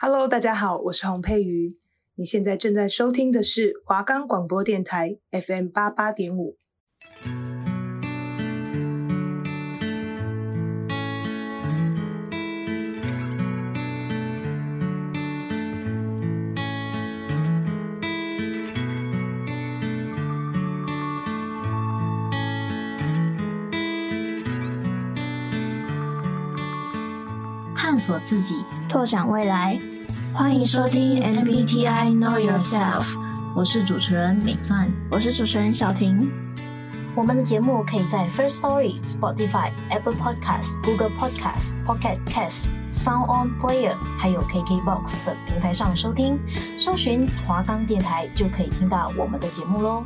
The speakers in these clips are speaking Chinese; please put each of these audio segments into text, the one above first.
Hello，大家好，我是洪佩瑜。你现在正在收听的是华冈广播电台 FM 八八点五。索自己，拓展未来。欢迎收听 MBTI Know Yourself，我是主持人美钻，我是主持人小婷。我们的节目可以在 First Story、Spotify、Apple Podcasts、Google Podcasts、Pocket Casts、Sound On Player，还有 KKBox 等平台上收听。搜寻华冈电台就可以听到我们的节目喽。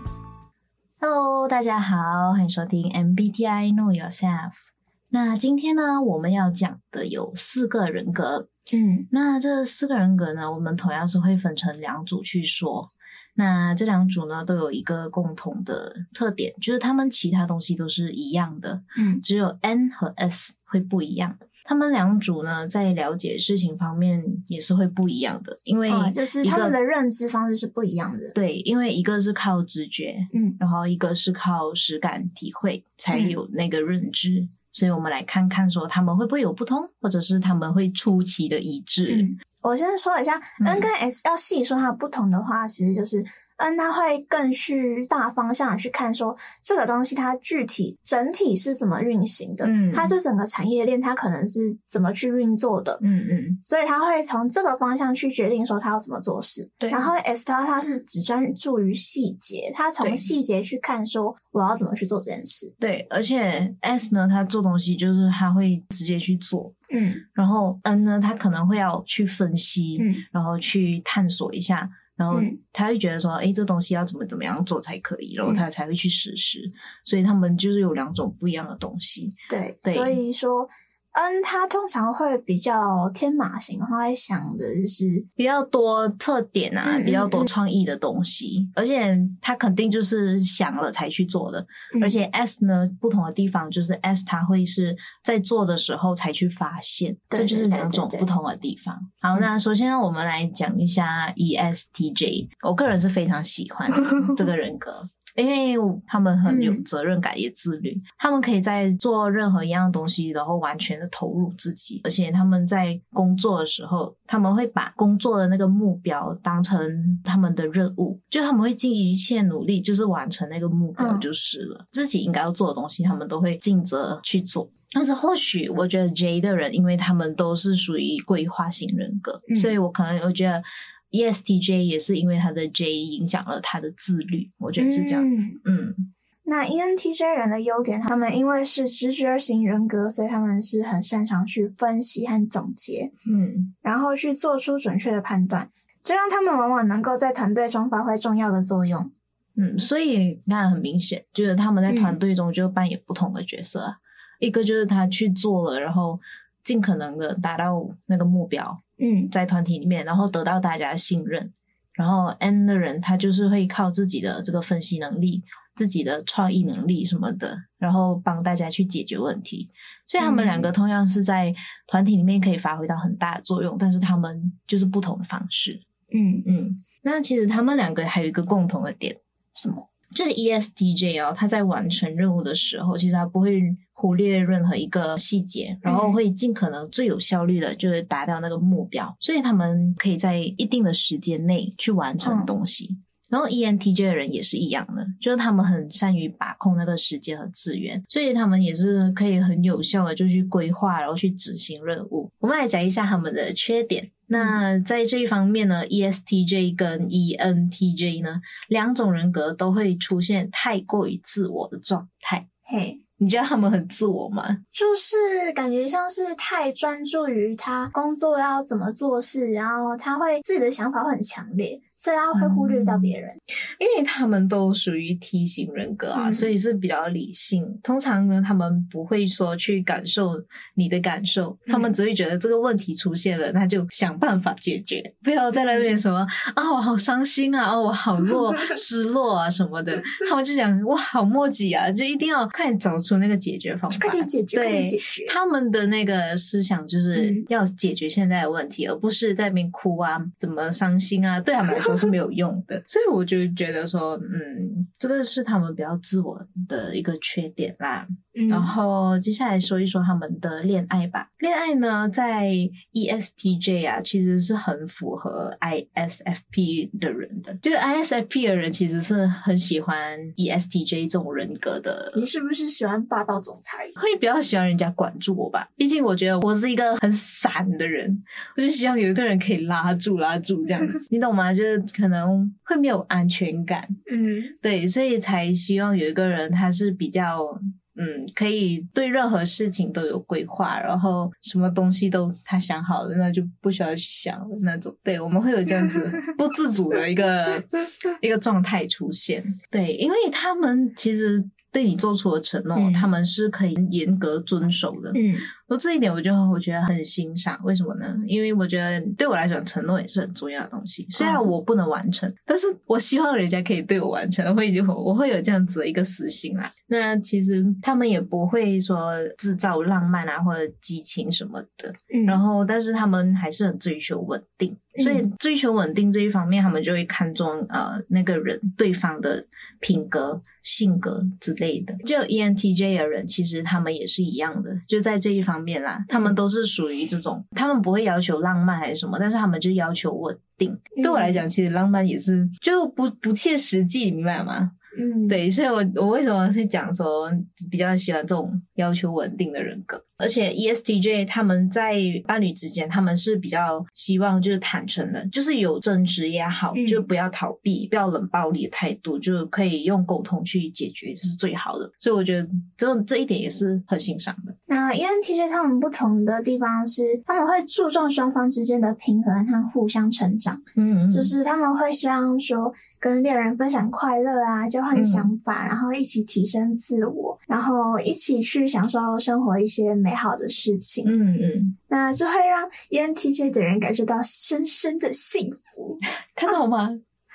Hello，大家好，欢迎收听 MBTI Know Yourself。那今天呢，我们要讲的有四个人格。嗯，那这四个人格呢，我们同样是会分成两组去说。那这两组呢，都有一个共同的特点，就是他们其他东西都是一样的。嗯，只有 N 和 S 会不一样。他们两组呢，在了解事情方面也是会不一样的，因为、哦、就是他们的认知方式是不一样的。对，因为一个是靠直觉，嗯，然后一个是靠实感体会才有那个认知。嗯所以我们来看看，说他们会不会有不同，或者是他们会出奇的一致。嗯，我先说一下，N 跟 S 要细说它的不同的话，其实就是。嗯，他会更去大方向去看，说这个东西它具体整体是怎么运行的，嗯，它是整个产业链，它可能是怎么去运作的，嗯嗯，所以他会从这个方向去决定说他要怎么做事。对，然后 S 他他是只专注于细节，他从细节去看说我要怎么去做这件事。对，而且 S 呢，他做东西就是他会直接去做，嗯，然后 N 呢，他可能会要去分析，嗯，然后去探索一下。然后他会觉得说，哎、嗯，这东西要怎么怎么样做才可以，然后他才会去实施。嗯、所以他们就是有两种不一样的东西。对，对，所以说。嗯，他通常会比较天马行空，会想的就是比较多特点啊，嗯、比较多创意的东西，嗯、而且他肯定就是想了才去做的。嗯、而且 S 呢，不同的地方就是 S 他会是在做的时候才去发现，对这就是两种不同的地方。好，那首先我们来讲一下 ESTJ，我个人是非常喜欢 这个人格。因为他们很有责任感，也自律。嗯、他们可以在做任何一样东西，然后完全的投入自己。而且他们在工作的时候，他们会把工作的那个目标当成他们的任务，就他们会尽一切努力，就是完成那个目标就是了。嗯、自己应该要做的东西，他们都会尽责去做。但是或许我觉得 J 的人，因为他们都是属于规划型人格，嗯、所以我可能我觉得。ESTJ 也是因为他的 J 影响了他的自律，我觉得是这样子。嗯，嗯，那 ENTJ 人的优点，他们因为是直觉型人格，所以他们是很擅长去分析和总结，嗯，然后去做出准确的判断，这让他们往往能够在团队中发挥重要的作用。嗯，所以那很明显，就是他们在团队中就扮演不同的角色，嗯、一个就是他去做了，然后尽可能的达到那个目标。嗯，在团体里面，然后得到大家的信任，然后 N 的人他就是会靠自己的这个分析能力、自己的创意能力什么的，然后帮大家去解决问题。所以他们两个同样是在团体里面可以发挥到很大的作用，但是他们就是不同的方式。嗯嗯，那其实他们两个还有一个共同的点，什么？就是 ESTJ 哦，他在完成任务的时候，其实他不会。忽略任何一个细节，然后会尽可能最有效率的，就是达到那个目标。嗯、所以他们可以在一定的时间内去完成东西。嗯、然后 ENTJ 的人也是一样的，就是他们很善于把控那个时间和资源，所以他们也是可以很有效的就去规划，然后去执行任务。我们来讲一下他们的缺点。那在这一方面呢，ESTJ 跟 ENTJ 呢，两种人格都会出现太过于自我的状态。嘿。你觉得他们很自我吗？就是感觉像是太专注于他工作要怎么做事，然后他会自己的想法会很强烈，所以他会忽略掉别人，因为他们都属于 T 型人格啊，嗯、所以是比较理性。通常呢，他们不会说去感受你的感受，他们只会觉得这个问题出现了，那就想办法解决，不要在那边什么啊，我好伤心啊，哦，我好落 失落啊什么的，他们就讲哇，好墨迹啊，就一定要快点找出那个解决方法，快点解决，对，快点解决。他们的那个思想就是要解决现在的问题，嗯、而不是在那边哭啊，怎么伤心啊，对他们来说是没有用的。所以我就觉得说，嗯，这个是他们比较自我的一个缺点啦。嗯、然后接下来说一说他们的恋爱吧。恋爱呢，在 ESTJ 啊，其实是很符合 ISFP 的人的。就是 ISFP 的人其实是很喜欢 ESTJ 这种人格的。你是不是喜欢霸道总裁？会比较喜欢人家管住我吧？毕竟我觉得我是一个很散的人，我就希望有一个人可以拉住、拉住这样子，你懂吗？就是可能会没有安全感。嗯，对，所以才希望有一个人他是比较。嗯，可以对任何事情都有规划，然后什么东西都他想好了，那就不需要去想了那种。对，我们会有这样子 不自主的一个 一个状态出现。对，因为他们其实。对你做出的承诺，嗯、他们是可以严格遵守的。嗯，说这一点，我就我觉得很欣赏。为什么呢？因为我觉得对我来讲，承诺也是很重要的东西。虽然我不能完成，嗯、但是我希望人家可以对我完成，会有我会有这样子的一个私心啊。那其实他们也不会说制造浪漫啊或者激情什么的。嗯，然后但是他们还是很追求稳定，所以追求稳定这一方面，他们就会看重呃那个人对方的品格。性格之类的，就 ENTJ 的人，其实他们也是一样的，就在这一方面啦，他们都是属于这种，他们不会要求浪漫还是什么，但是他们就要求稳定。对我来讲，其实浪漫也是就不不切实际，明白吗？嗯，对，所以我我为什么会讲说比较喜欢这种要求稳定的人格。而且 ESTJ 他们在伴侣之间，他们是比较希望就是坦诚的，就是有争执也好，嗯、就不要逃避，不要冷暴力的态度，就可以用沟通去解决，是最好的。所以我觉得这这一点也是很欣赏的。那 ENTJ 他们不同的地方是，他们会注重双方之间的平衡和互相成长。嗯，嗯，就是他们会希望说跟恋人分享快乐啊，交换想法，嗯、然后一起提升自我，然后一起去享受生活一些美。好的事情，嗯嗯，那这会让 ENTJ 的人感受到深深的幸福，看到吗？啊、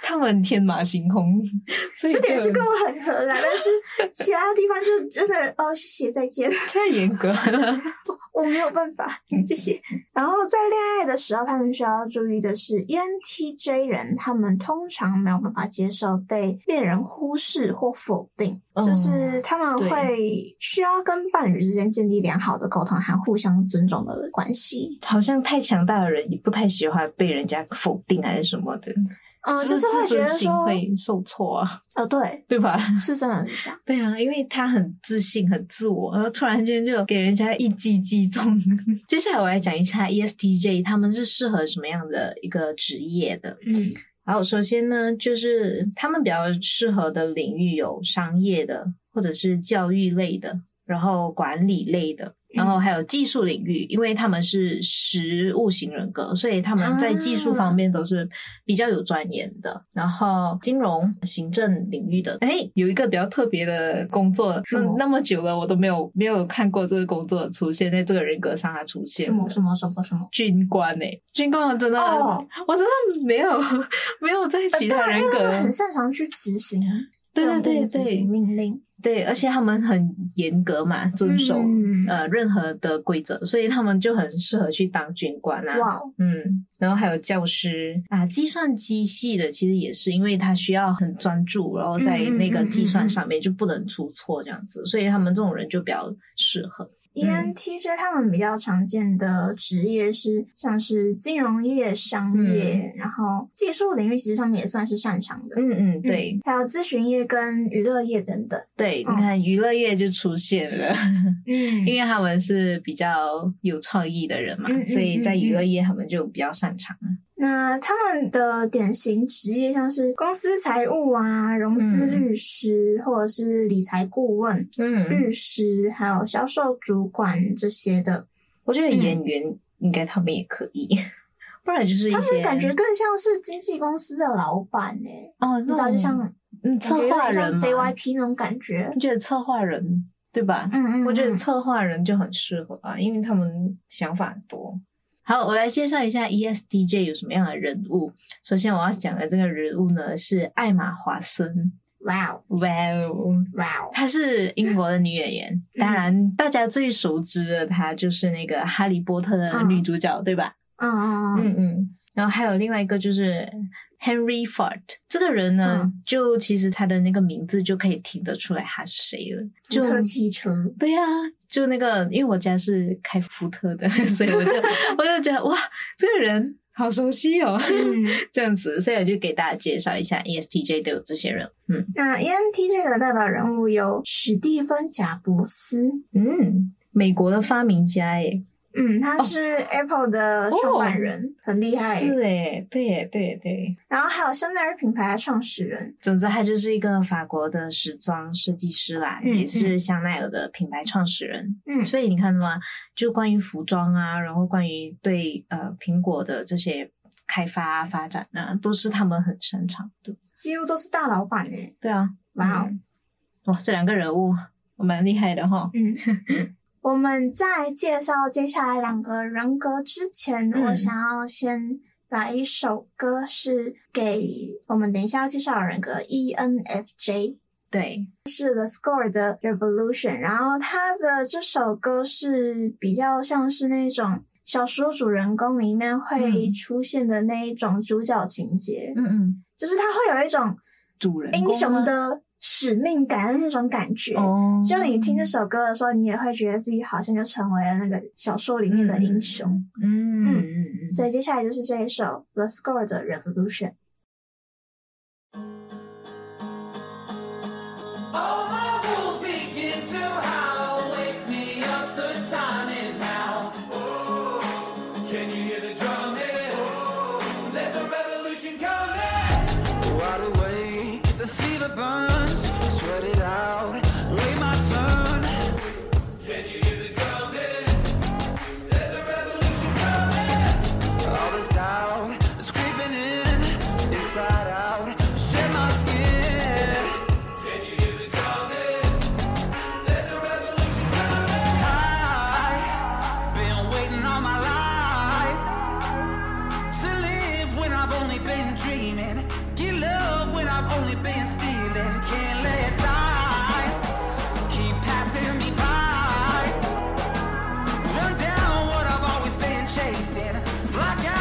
他们天马行空，所以这点是跟我很合的，但是其他地方就真的哦，谢谢再见，太严格了。我没有办法，谢谢。然后在恋爱的时候，他们需要注意的是，ENTJ 人他们通常没有办法接受被恋人忽视或否定，嗯、就是他们会需要跟伴侣之间建立良好的沟通和互相尊重的关系。好像太强大的人也不太喜欢被人家否定还是什么的。嗯，就是会觉得说会受挫啊，哦，对，对吧？是这样子想，对啊，因为他很自信、很自我，然后突然间就给人家一击击中。接下来我来讲一下 ESTJ 他们是适合什么样的一个职业的。嗯，然后，首先呢，就是他们比较适合的领域有商业的，或者是教育类的，然后管理类的。然后还有技术领域，因为他们是实务型人格，所以他们在技术方面都是比较有钻研的。啊、然后金融、行政领域的，哎，有一个比较特别的工作，是吗？那么久了我都没有没有看过这个工作出现在这个人格上，它出现什么什么什么什么军官哎，军官我真的，哦、我真的没有 没有在其他人格、呃、很擅长去执行，对对对对，执行命令。对，而且他们很严格嘛，遵守、嗯、呃任何的规则，所以他们就很适合去当军官啊。哇，嗯，然后还有教师啊，计算机系的其实也是，因为他需要很专注，然后在那个计算上面就不能出错这样子，所以他们这种人就比较适合。ENTJ 他们比较常见的职业是像是金融业、商业，嗯、然后技术领域，其实他们也算是擅长的。嗯嗯，对嗯，还有咨询业跟娱乐业等等。对，你看娱乐业就出现了，嗯，因为他们是比较有创意的人嘛，嗯、所以在娱乐业他们就比较擅长。那他们的典型职业像是公司财务啊、融资律师，嗯、或者是理财顾问、嗯、律师，还有销售主管这些的。我觉得演员应该他们也可以。不然就是他们感觉更像是经纪公司的老板呢。哦，你知道，就像嗯，策划人 JYP 那种感觉。你觉得策划人对吧？嗯，嗯嗯，我觉得策划人就很适合啊，因为他们想法很多。好，我来介绍一下 ESTJ 有什么样的人物。首先我要讲的这个人物呢是艾玛华森。哇哦，哇哦，哇哦！她是英国的女演员，当然大家最熟知的她就是那个《哈利波特》的女主角，对吧？嗯嗯嗯嗯。然后还有另外一个就是 Henry Ford，这个人呢，就其实他的那个名字就可以听得出来他是谁了。福特汽车。对呀，就那个，因为我家是开福特的，所以我就 我就觉得哇，这个人。好熟悉哦，嗯、这样子，所以我就给大家介绍一下 ESTJ 都有这些人。嗯，那 ENTJ 的代表人物有史蒂芬贾伯斯，嗯，美国的发明家耶。嗯，他是 Apple 的创办人，哦、很厉害。是哎，对耶，对对。然后还有香奈儿品牌的创始人。总之，他就是一个法国的时装设计师啦，嗯、也是香奈儿的品牌创始人。嗯，所以你看嘛，就关于服装啊，然后关于对呃苹果的这些开发啊、发展啊，都是他们很擅长的。几乎都是大老板哎。对啊，哇哦，哇，这两个人物我蛮厉害的哈。嗯。我们在介绍接下来两个人格之前，嗯、我想要先来一首歌，是给我们等一下要介绍的人格 ENFJ，对，是 The Score 的 Revolution。然后他的这首歌是比较像是那种小说主人公里面会出现的那一种主角情节，嗯嗯，就是他会有一种主人英雄的。使命感的那种感觉，哦，就你听这首歌的时候，你也会觉得自己好像就成为了那个小说里面的英雄。嗯嗯，嗯，所以接下来就是这一首 The Score 的 Revolution。like I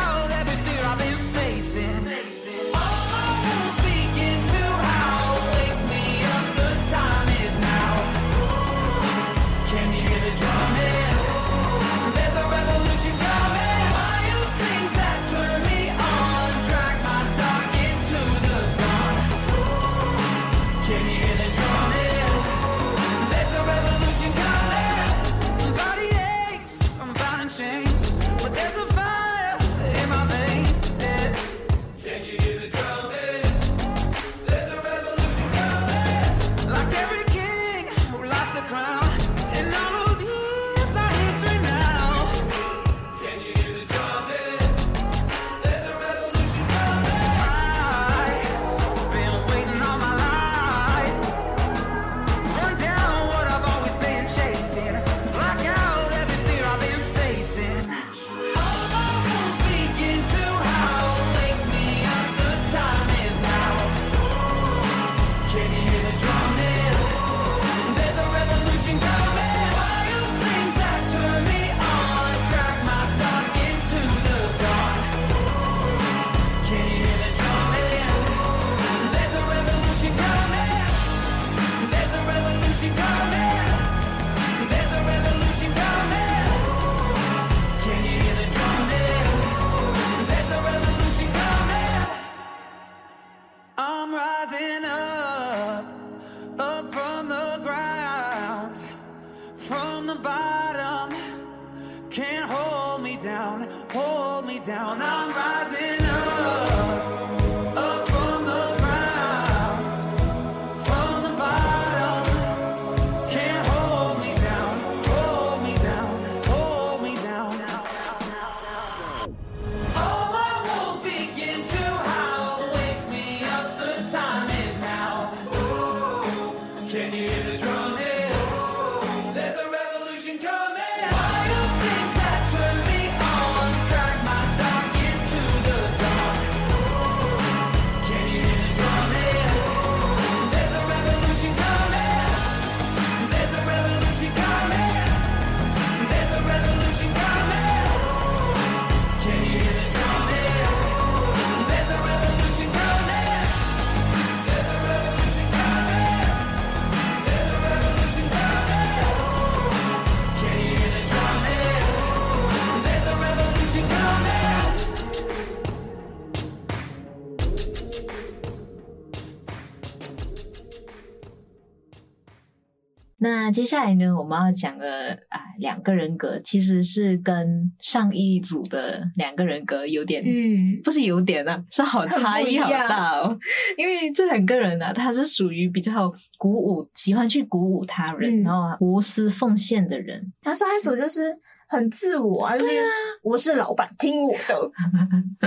那接下来呢，我们要讲的啊两个人格，其实是跟上一组的两个人格有点，嗯，不是有点啊，是好差异好大哦。因为这两个人呢，他是属于比较鼓舞，喜欢去鼓舞他人，嗯、然后无私奉献的人。那上一组就是。很自我啊，就是我是老板，听我的。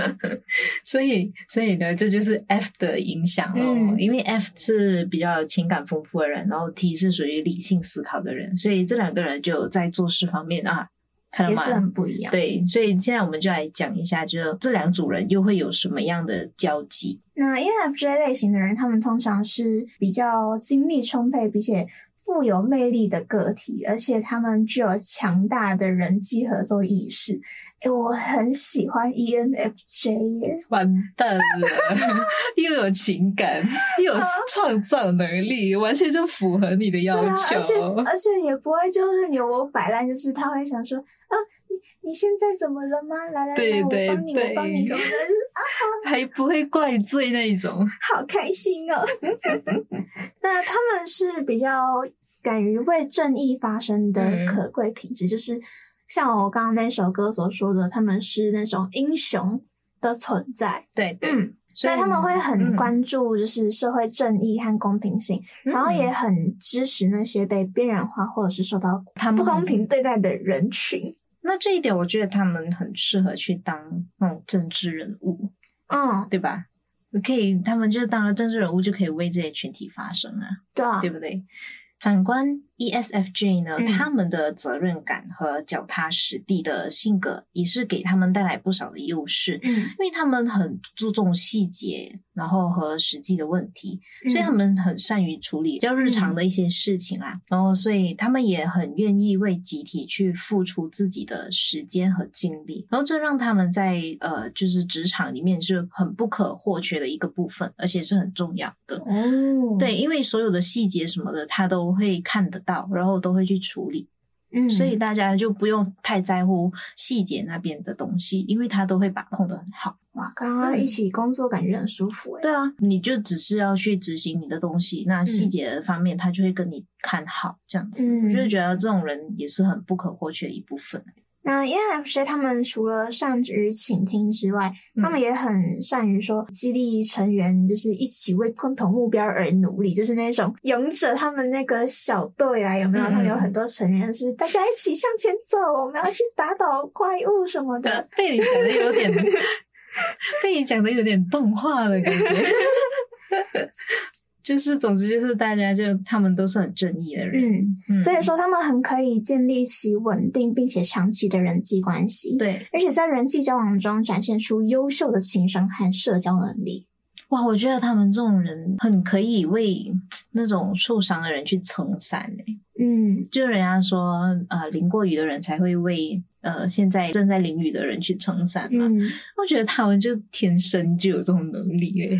所以，所以呢，这就是 F 的影响哦。嗯、因为 F 是比较情感丰富的人，然后 T 是属于理性思考的人，所以这两个人就在做事方面啊，看到吗？也是很不一样。对，所以现在我们就来讲一下，就这两组人又会有什么样的交集？那 ENFJ 类型的人，他们通常是比较精力充沛，并且。富有魅力的个体，而且他们具有强大的人际合作意识。哎，我很喜欢 ENFJ 耶！完蛋了，又有情感，又有创造能力，完全就符合你的要求。啊、而且而且也不会就是由我摆烂，就是他会想说啊，你你现在怎么了吗？来来来，我帮你，我帮你什么的，啊，还不会怪罪那一种，好开心哦。那他们是比较。敢于为正义发声的可贵品质，嗯、就是像我刚刚那首歌所说的，他们是那种英雄的存在。对，对嗯，所以他们会很关注就是社会正义和公平性，嗯、然后也很支持那些被边缘化或者是受到不公平对待的人群。那这一点，我觉得他们很适合去当那种政治人物，嗯，对吧？可以，他们就当了政治人物，就可以为这些群体发声啊，对啊，对不对？反观 ESFJ 呢，嗯、他们的责任感和脚踏实地的性格也是给他们带来不少的优势，嗯，因为他们很注重细节，然后和实际的问题，所以他们很善于处理比较日常的一些事情啊，嗯、然后所以他们也很愿意为集体去付出自己的时间和精力，然后这让他们在呃就是职场里面是很不可或缺的一个部分，而且是很重要的。哦，对，因为所有的细节什么的，他都会看得到，然后都会去处理，嗯，所以大家就不用太在乎细节那边的东西，因为他都会把控的很好。哇，刚刚一起工作感觉很舒服欸。对啊，你就只是要去执行你的东西，那细节方面他就会跟你看好这样子。嗯，我就觉得这种人也是很不可或缺的一部分。那 ENFJ 他们除了善于倾听之外，嗯、他们也很善于说激励成员，就是一起为共同目标而努力，就是那种 勇者他们那个小队啊，有没有？嗯、他们有很多成员是大家一起向前走，我们要去打倒怪物什么的。被你讲的有点，被你讲的有点动画的感觉。就是，总之就是，大家就他们都是很正义的人，嗯，嗯，所以说他们很可以建立起稳定并且长期的人际关系，对，而且在人际交往中展现出优秀的情商和社交能力。哇，我觉得他们这种人很可以为那种受伤的人去撑伞诶，嗯，就人家说，呃，淋过雨的人才会为呃现在正在淋雨的人去撑伞嘛，嗯，我觉得他们就天生就有这种能力诶。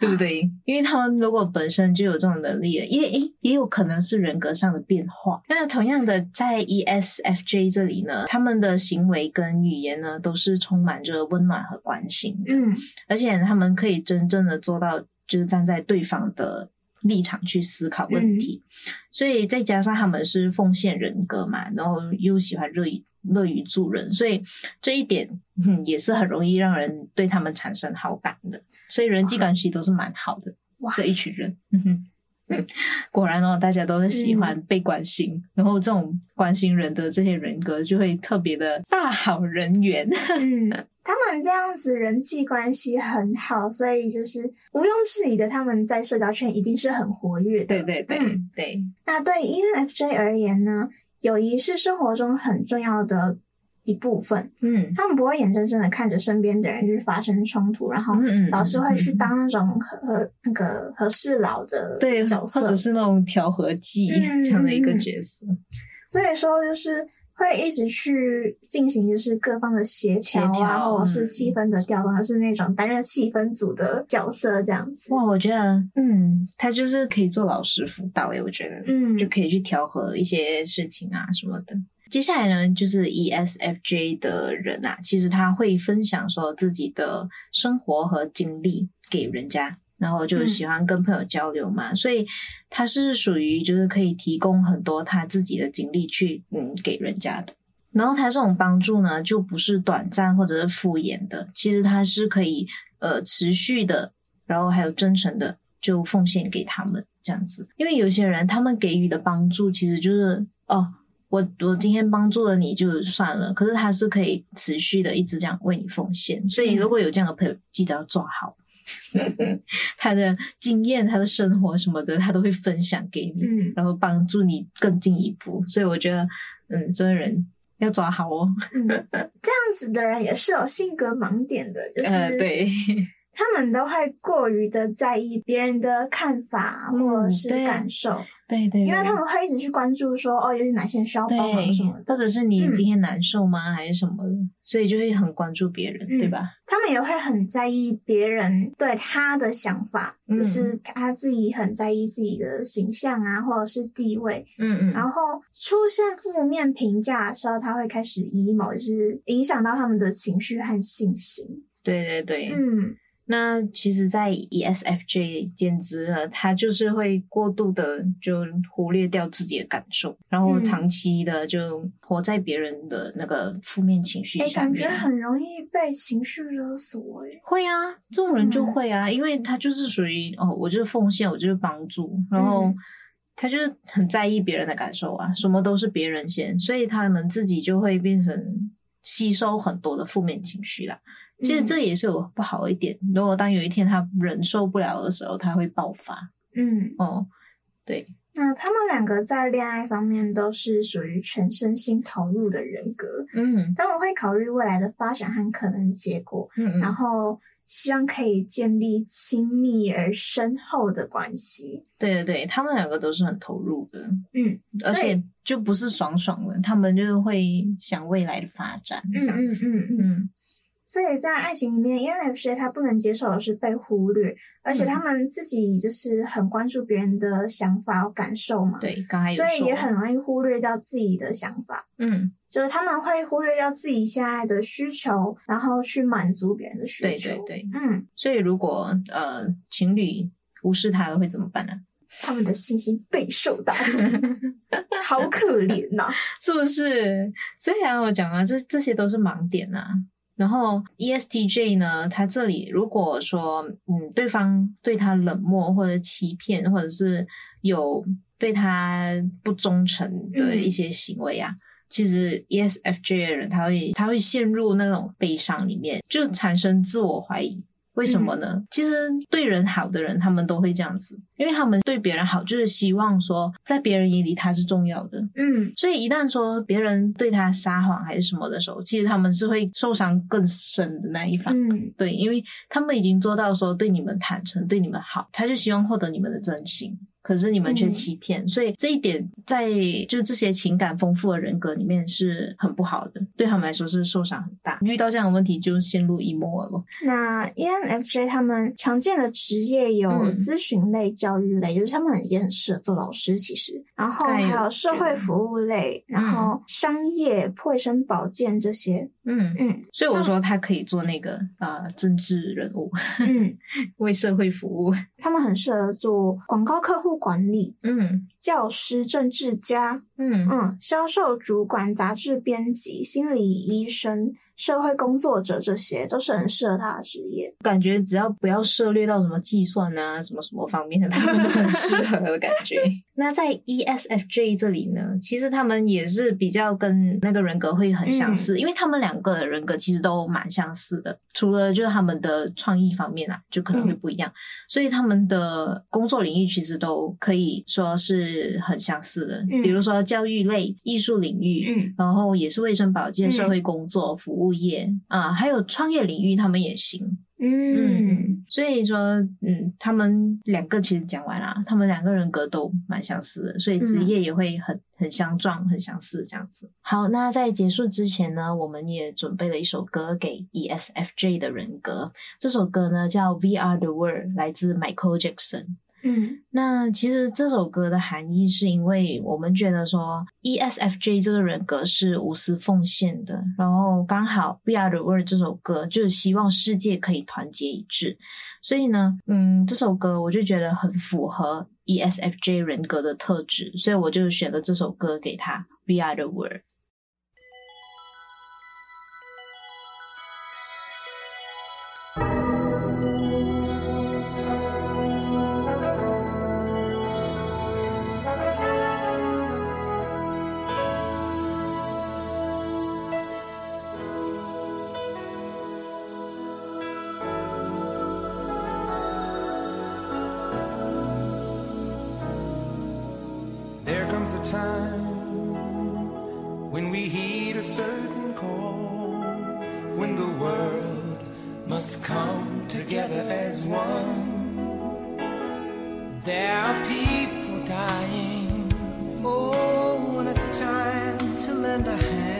对不对？因为他们如果本身就有这种能力，也也也有可能是人格上的变化。那同样的，在 ESFJ 这里呢，他们的行为跟语言呢，都是充满着温暖和关心。嗯，而且他们可以真正的做到，就是站在对方的立场去思考问题。嗯，所以再加上他们是奉献人格嘛，然后又喜欢热于。乐于助人，所以这一点，嗯，也是很容易让人对他们产生好感的。所以人际关系都是蛮好的。哇，这一群人，嗯哼，嗯，果然哦，大家都是喜欢被关心，嗯、然后这种关心人的这些人格就会特别的大好人缘。嗯，他们这样子人际关系很好，所以就是毋庸置疑的，他们在社交圈一定是很活跃的。对对对、嗯、对。那对 ENFJ 而言呢？友谊是生活中很重要的一部分，嗯，他们不会眼睁睁的看着身边的人就是发生冲突，然后老师会去当那种和和那个和事佬的角色，对，或者是那种调和剂这样的一个角色，嗯，所以说就是。会一直去进行，就是各方的协调啊，或者是气氛的调动，还、嗯、是那种担任气氛组的角色这样子。哇，我觉得，嗯，他就是可以做老师辅导诶，我觉得，嗯，就可以去调和一些事情啊什么的。接下来呢，就是 ESFJ 的人啊，其实他会分享说自己的生活和经历给人家。然后就喜欢跟朋友交流嘛，嗯、所以他是属于就是可以提供很多他自己的经历去嗯给人家的。然后他这种帮助呢，就不是短暂或者是敷衍的，其实他是可以呃持续的，然后还有真诚的就奉献给他们这样子。因为有些人他们给予的帮助其实就是哦。我我今天帮助了你就算了，可是他是可以持续的一直这样为你奉献，所以如果有这样的朋友，记得要抓好。他的经验、他的生活什么的，他都会分享给你，嗯、然后帮助你更进一步。所以我觉得，嗯，这个人要抓好哦。嗯，这样子的人也是有性格盲点的，就是、呃、对，他们都会过于的在意别人的看法或者是感受。嗯对对，因为他们会一直去关注说，哦，有哪些需要帮忙什么的，或者是你今天难受吗，嗯、还是什么的，所以就会很关注别人，嗯、对吧？他们也会很在意别人对他的想法，嗯、就是他自己很在意自己的形象啊，或者是地位，嗯嗯，然后出现负面评价的时候，他会开始 emo，就是影响到他们的情绪和信心。对对对，嗯。那其实，在 ESFJ 简直了，他就是会过度的就忽略掉自己的感受，然后长期的就活在别人的那个负面情绪下面。感觉很容易被情绪勒索。诶，会啊，这种人就会啊，因为他就是属于哦，我就是奉献，我就是帮助，然后他就是很在意别人的感受啊，什么都是别人先，所以他们自己就会变成吸收很多的负面情绪啦。其实这也是有不好一点。如果当有一天他忍受不了的时候，他会爆发。嗯，哦，对。那他们两个在恋爱方面都是属于全身心投入的人格。嗯，他们会考虑未来的发展和可能结果。嗯，然后希望可以建立亲密而深厚的关系。对对对，他们两个都是很投入的。嗯，而且就不是爽爽的，他们就会想未来的发展嗯嗯。嗯嗯所以在爱情里面，ENFJ 他不能接受的是被忽略，而且他们自己就是很关注别人的想法和感受嘛。对。所以也很容易忽略掉自己的想法。嗯，就是他们会忽略掉自己现在的需求，然后去满足别人的需求。对对对，嗯。所以如果呃情侣无视他了，会怎么办呢？他们的信心备受打击，好可怜呐、啊，是不是？所以啊，我讲啊，这这些都是盲点啊。然后 ESTJ 呢，他这里如果说，嗯，对方对他冷漠或者欺骗，或者是有对他不忠诚的一些行为啊，嗯、其实 ESFJ 的人他会他会陷入那种悲伤里面，就产生自我怀疑。为什么呢？嗯、其实对人好的人，他们都会这样子，因为他们对别人好，就是希望说，在别人眼里他是重要的。嗯，所以一旦说别人对他撒谎还是什么的时候，其实他们是会受伤更深的那一方。嗯，对，因为他们已经做到说对你们坦诚，对你们好，他就希望获得你们的真心。可是你们却欺骗，嗯、所以这一点在就这些情感丰富的人格里面是很不好的，对他们来说是受伤很大。遇到这样的问题就陷入 emo 了。那 ENFJ 他们常见的职业有咨询类、嗯、教育类，就是他们也很适合做老师，其实。然后还有社会服务类，然后商业、卫生保健这些。嗯嗯，所以我说他可以做那个呃政治人物，嗯，为社会服务。他们很适合做广告客户管理，嗯，教师、政治家，嗯嗯，销售主管、杂志编辑、心理医生。社会工作者，这些都是很适合他的职业。感觉只要不要涉猎到什么计算啊，什么什么方面的，他们都很适合的感觉。那在 ESFJ 这里呢，其实他们也是比较跟那个人格会很相似，嗯、因为他们两个的人格其实都蛮相似的，除了就是他们的创意方面啊，就可能会不一样。嗯、所以他们的工作领域其实都可以说是很相似的，嗯、比如说教育类、艺术领域，嗯、然后也是卫生保健、社会工作、服务。业啊，还有创业领域，他们也行。嗯，嗯，所以说，嗯，他们两个其实讲完了，他们两个人格都蛮相似的，所以职业也会很很相撞、很相似这样子。好，那在结束之前呢，我们也准备了一首歌给 ESFJ 的人格，这首歌呢叫《We Are the World》，来自 Michael Jackson。嗯，那其实这首歌的含义是因为我们觉得说 ESFJ 这个人格是无私奉献的，然后刚好 We Are the World 这首歌就是希望世界可以团结一致，所以呢，嗯，这首歌我就觉得很符合 ESFJ 人格的特质，所以我就选了这首歌给他 We Are the World。comes a time when we heed a certain call, when the world must come together as one. There are people dying. Oh, when it's time to lend a hand.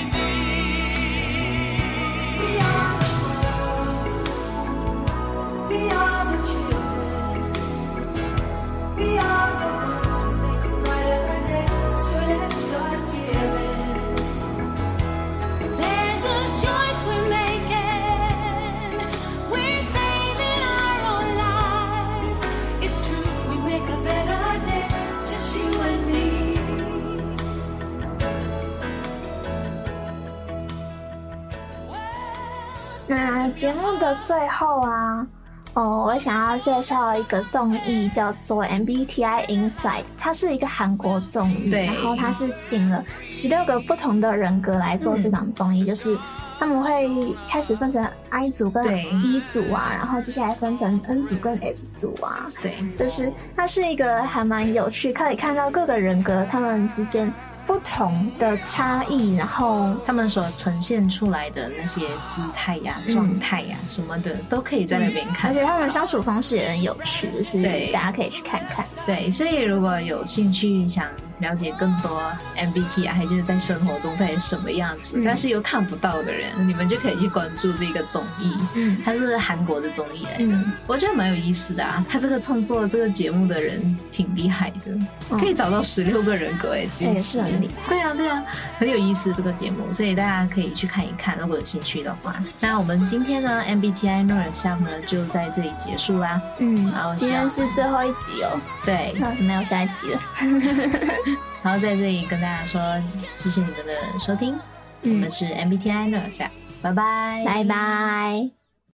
的最后啊，哦，我想要介绍一个综艺，叫做 MBTI Inside，它是一个韩国综艺，然后它是请了十六个不同的人格来做这档综艺，嗯、就是他们会开始分成 I 组跟 E 组啊，然后接下来分成 N 组跟 S 组啊，对，就是它是一个还蛮有趣，可以看到各个人格他们之间。不同的差异，然后他们所呈现出来的那些姿态呀、状态呀什么的，都可以在那边看。而且他们相处方式也很有趣，就是大家可以去看看。对，所以如果有兴趣想。了解更多 MBTI 就是在生活中到底什么样子，嗯、但是又看不到的人，你们就可以去关注这个综艺。嗯，它是韩国的综艺来的，嗯，我觉得蛮有意思的啊。他这个创作这个节目的人挺厉害的，嗯、可以找到十六个人格哎，也是很厉害。对啊，对啊，很有意思这个节目，所以大家可以去看一看，如果有兴趣的话。那我们今天呢，MBTI Know Yourself 呢就在这里结束啦。嗯，好，今天是最后一集哦。对，那没有下一集了。然后在这里跟大家说，谢谢你们的收听，嗯、我们是 MBTI Know Yourself，拜拜，拜拜。